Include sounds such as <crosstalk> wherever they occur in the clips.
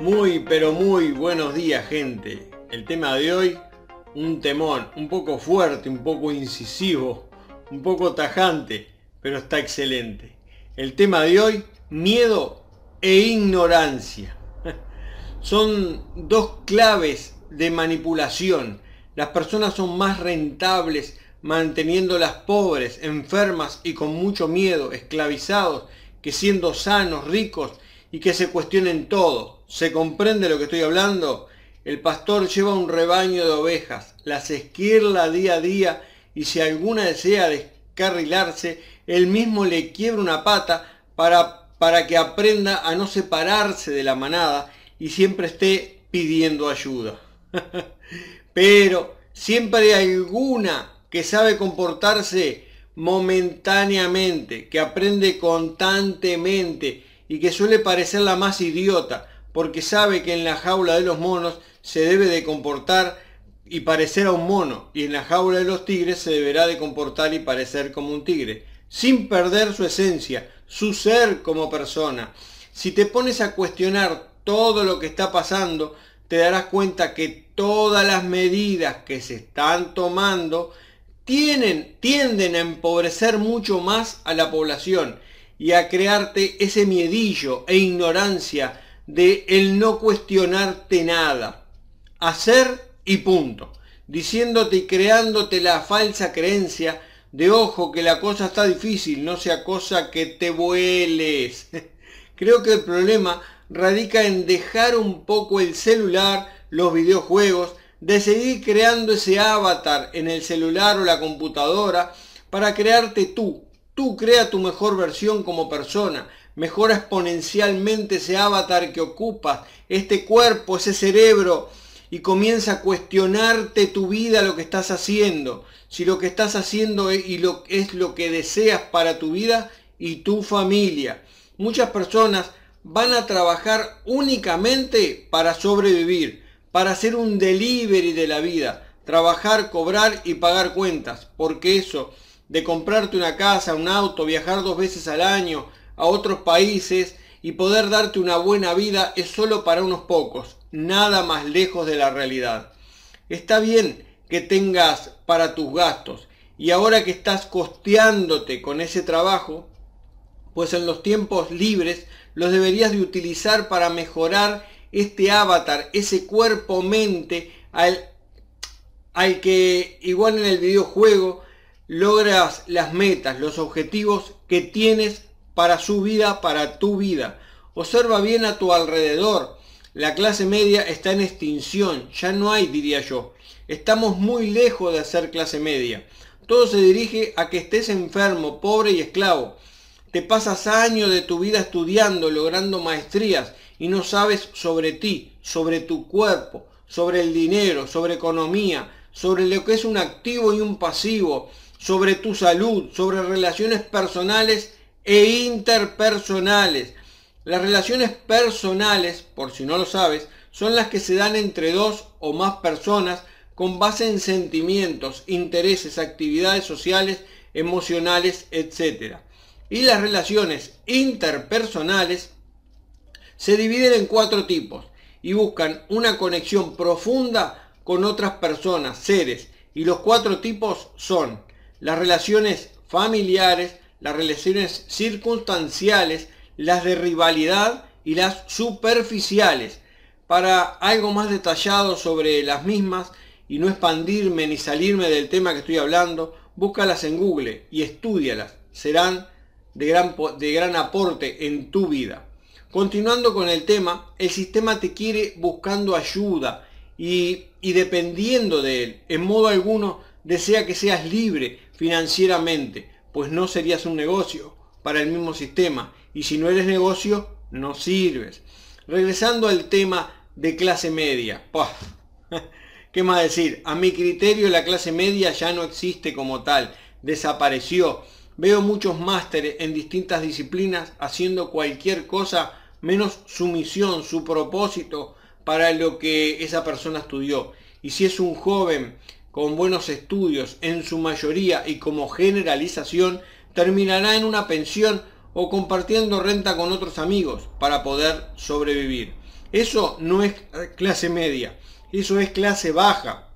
Muy, pero muy buenos días, gente. El tema de hoy, un temón, un poco fuerte, un poco incisivo, un poco tajante, pero está excelente. El tema de hoy, miedo e ignorancia. <laughs> Son dos claves de manipulación. Las personas son más rentables manteniéndolas pobres, enfermas y con mucho miedo, esclavizados, que siendo sanos, ricos y que se cuestionen todo. ¿Se comprende lo que estoy hablando? El pastor lleva un rebaño de ovejas, las esquirla día a día y si alguna desea descarrilarse, él mismo le quiebra una pata para, para que aprenda a no separarse de la manada y siempre esté pidiendo ayuda. <laughs> Pero siempre hay alguna que sabe comportarse momentáneamente, que aprende constantemente y que suele parecer la más idiota, porque sabe que en la jaula de los monos se debe de comportar y parecer a un mono, y en la jaula de los tigres se deberá de comportar y parecer como un tigre, sin perder su esencia, su ser como persona. Si te pones a cuestionar todo lo que está pasando, te darás cuenta que todas las medidas que se están tomando tienen, tienden a empobrecer mucho más a la población y a crearte ese miedillo e ignorancia de el no cuestionarte nada. Hacer y punto. Diciéndote y creándote la falsa creencia de ojo que la cosa está difícil, no sea cosa que te vueles. <laughs> Creo que el problema radica en dejar un poco el celular, los videojuegos, de seguir creando ese avatar en el celular o la computadora para crearte tú, Tú crea tu mejor versión como persona, mejora exponencialmente ese avatar que ocupas, este cuerpo, ese cerebro, y comienza a cuestionarte tu vida, lo que estás haciendo, si lo que estás haciendo es, y lo, es lo que deseas para tu vida y tu familia. Muchas personas van a trabajar únicamente para sobrevivir, para hacer un delivery de la vida, trabajar, cobrar y pagar cuentas, porque eso de comprarte una casa, un auto, viajar dos veces al año a otros países y poder darte una buena vida es solo para unos pocos, nada más lejos de la realidad. Está bien que tengas para tus gastos y ahora que estás costeándote con ese trabajo, pues en los tiempos libres los deberías de utilizar para mejorar este avatar, ese cuerpo-mente al, al que igual en el videojuego logras las metas, los objetivos que tienes para su vida, para tu vida. Observa bien a tu alrededor. La clase media está en extinción, ya no hay, diría yo. Estamos muy lejos de ser clase media. Todo se dirige a que estés enfermo, pobre y esclavo. Te pasas años de tu vida estudiando, logrando maestrías y no sabes sobre ti, sobre tu cuerpo, sobre el dinero, sobre economía, sobre lo que es un activo y un pasivo, sobre tu salud, sobre relaciones personales e interpersonales. Las relaciones personales, por si no lo sabes, son las que se dan entre dos o más personas con base en sentimientos, intereses, actividades sociales, emocionales, etc. Y las relaciones interpersonales se dividen en cuatro tipos y buscan una conexión profunda con otras personas, seres. Y los cuatro tipos son las relaciones familiares, las relaciones circunstanciales, las de rivalidad y las superficiales. Para algo más detallado sobre las mismas y no expandirme ni salirme del tema que estoy hablando, búscalas en Google y estudialas. Serán de gran, de gran aporte en tu vida. Continuando con el tema, el sistema te quiere buscando ayuda y, y dependiendo de él. En modo alguno desea que seas libre, financieramente, pues no serías un negocio para el mismo sistema. Y si no eres negocio, no sirves. Regresando al tema de clase media. <laughs> ¿Qué más decir? A mi criterio la clase media ya no existe como tal. Desapareció. Veo muchos másteres en distintas disciplinas haciendo cualquier cosa menos su misión, su propósito para lo que esa persona estudió. Y si es un joven con buenos estudios en su mayoría y como generalización, terminará en una pensión o compartiendo renta con otros amigos para poder sobrevivir. Eso no es clase media, eso es clase baja,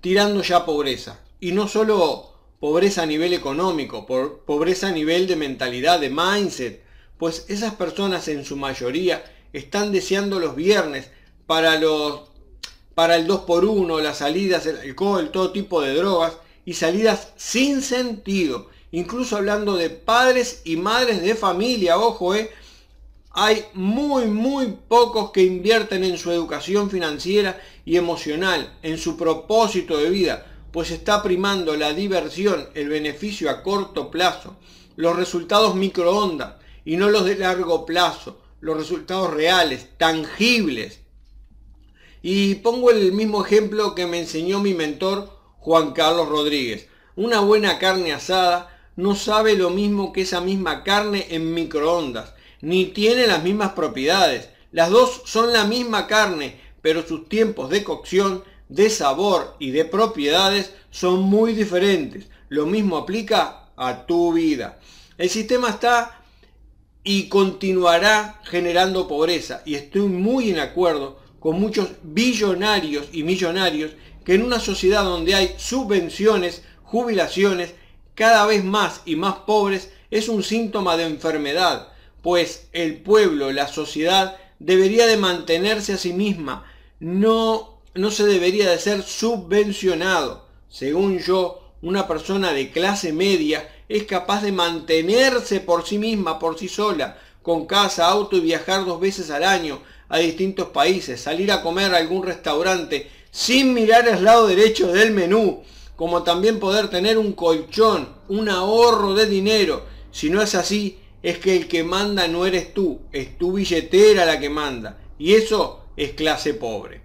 tirando ya pobreza. Y no solo pobreza a nivel económico, por pobreza a nivel de mentalidad, de mindset, pues esas personas en su mayoría están deseando los viernes para los para el 2x1, las salidas, el alcohol, todo tipo de drogas y salidas sin sentido. Incluso hablando de padres y madres de familia, ojo, eh, hay muy, muy pocos que invierten en su educación financiera y emocional, en su propósito de vida, pues está primando la diversión, el beneficio a corto plazo, los resultados microondas y no los de largo plazo, los resultados reales, tangibles. Y pongo el mismo ejemplo que me enseñó mi mentor Juan Carlos Rodríguez. Una buena carne asada no sabe lo mismo que esa misma carne en microondas ni tiene las mismas propiedades. Las dos son la misma carne, pero sus tiempos de cocción, de sabor y de propiedades son muy diferentes. Lo mismo aplica a tu vida. El sistema está y continuará generando pobreza y estoy muy en acuerdo con muchos billonarios y millonarios que en una sociedad donde hay subvenciones, jubilaciones, cada vez más y más pobres es un síntoma de enfermedad pues el pueblo, la sociedad, debería de mantenerse a sí misma, no, no se debería de ser subvencionado. Según yo, una persona de clase media es capaz de mantenerse por sí misma, por sí sola, con casa, auto y viajar dos veces al año a distintos países, salir a comer a algún restaurante sin mirar el lado derecho del menú, como también poder tener un colchón, un ahorro de dinero. Si no es así, es que el que manda no eres tú, es tu billetera la que manda. Y eso es clase pobre.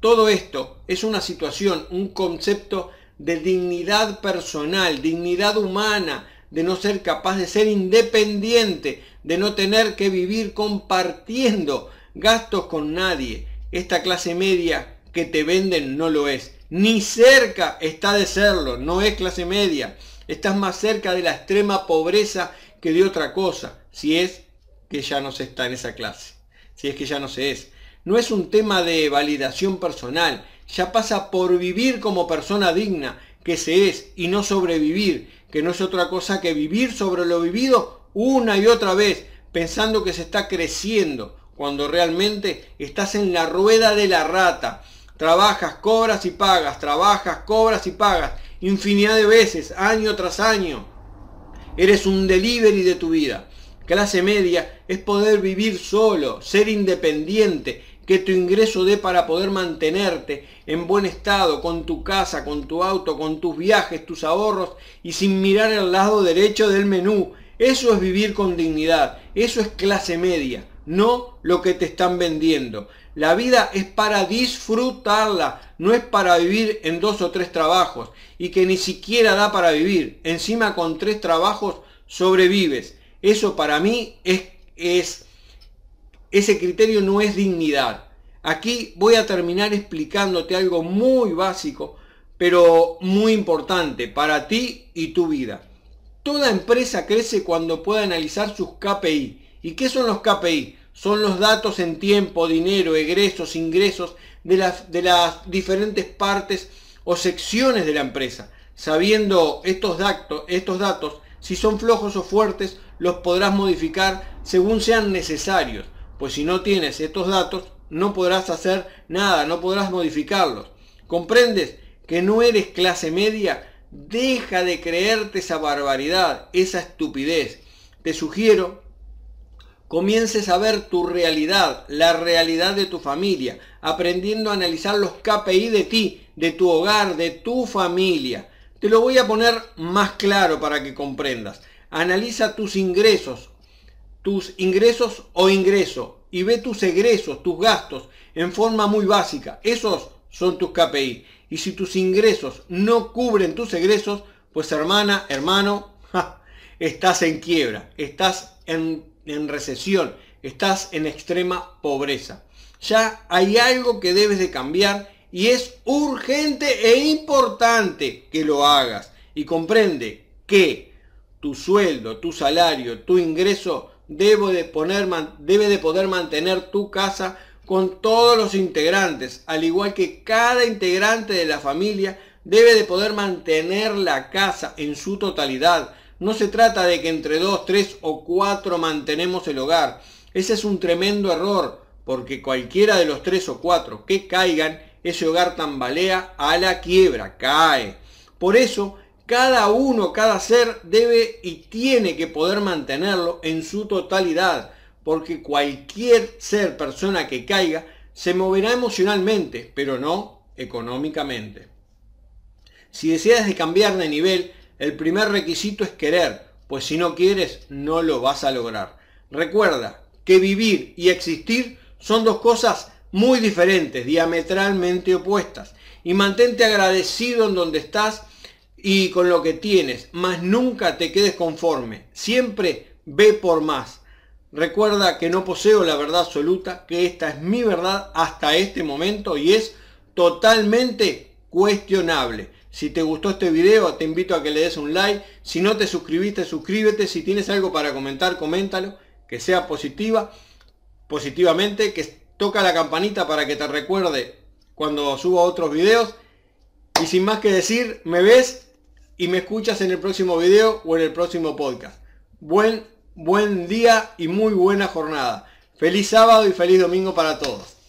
Todo esto es una situación, un concepto de dignidad personal, dignidad humana, de no ser capaz de ser independiente, de no tener que vivir compartiendo gastos con nadie. Esta clase media que te venden no lo es. Ni cerca está de serlo, no es clase media. Estás más cerca de la extrema pobreza que de otra cosa, si es que ya no se está en esa clase, si es que ya no se es. No es un tema de validación personal, ya pasa por vivir como persona digna, que se es, y no sobrevivir, que no es otra cosa que vivir sobre lo vivido una y otra vez, pensando que se está creciendo, cuando realmente estás en la rueda de la rata. Trabajas, cobras y pagas, trabajas, cobras y pagas, infinidad de veces, año tras año. Eres un delivery de tu vida. Clase media es poder vivir solo, ser independiente, que tu ingreso dé para poder mantenerte en buen estado, con tu casa, con tu auto, con tus viajes, tus ahorros y sin mirar al lado derecho del menú. Eso es vivir con dignidad, eso es clase media, no lo que te están vendiendo. La vida es para disfrutarla, no es para vivir en dos o tres trabajos y que ni siquiera da para vivir. Encima con tres trabajos sobrevives. Eso para mí es, es ese criterio no es dignidad. Aquí voy a terminar explicándote algo muy básico, pero muy importante para ti y tu vida. Toda empresa crece cuando puede analizar sus KPI. ¿Y qué son los KPI? son los datos en tiempo, dinero, egresos, ingresos de las, de las diferentes partes o secciones de la empresa. Sabiendo estos datos, estos datos, si son flojos o fuertes, los podrás modificar según sean necesarios. Pues si no tienes estos datos, no podrás hacer nada, no podrás modificarlos. ¿Comprendes que no eres clase media? Deja de creerte esa barbaridad, esa estupidez. Te sugiero comiences a ver tu realidad, la realidad de tu familia, aprendiendo a analizar los KPI de ti, de tu hogar, de tu familia. Te lo voy a poner más claro para que comprendas. Analiza tus ingresos, tus ingresos o ingreso y ve tus egresos, tus gastos en forma muy básica. Esos son tus KPI. Y si tus ingresos no cubren tus egresos, pues hermana, hermano, <laughs> estás en quiebra, estás en en recesión, estás en extrema pobreza. Ya hay algo que debes de cambiar y es urgente e importante que lo hagas. Y comprende que tu sueldo, tu salario, tu ingreso debe de, poner, debe de poder mantener tu casa con todos los integrantes, al igual que cada integrante de la familia debe de poder mantener la casa en su totalidad. No se trata de que entre dos, tres o cuatro mantenemos el hogar. Ese es un tremendo error, porque cualquiera de los tres o cuatro que caigan, ese hogar tambalea a la quiebra, cae. Por eso, cada uno, cada ser debe y tiene que poder mantenerlo en su totalidad, porque cualquier ser, persona que caiga, se moverá emocionalmente, pero no económicamente. Si deseas de cambiar de nivel, el primer requisito es querer, pues si no quieres, no lo vas a lograr. Recuerda que vivir y existir son dos cosas muy diferentes, diametralmente opuestas. Y mantente agradecido en donde estás y con lo que tienes, mas nunca te quedes conforme. Siempre ve por más. Recuerda que no poseo la verdad absoluta, que esta es mi verdad hasta este momento y es totalmente cuestionable. Si te gustó este video, te invito a que le des un like. Si no te suscribiste, suscríbete. Si tienes algo para comentar, coméntalo. Que sea positiva, positivamente. Que toca la campanita para que te recuerde cuando suba otros videos. Y sin más que decir, me ves y me escuchas en el próximo video o en el próximo podcast. Buen, buen día y muy buena jornada. Feliz sábado y feliz domingo para todos.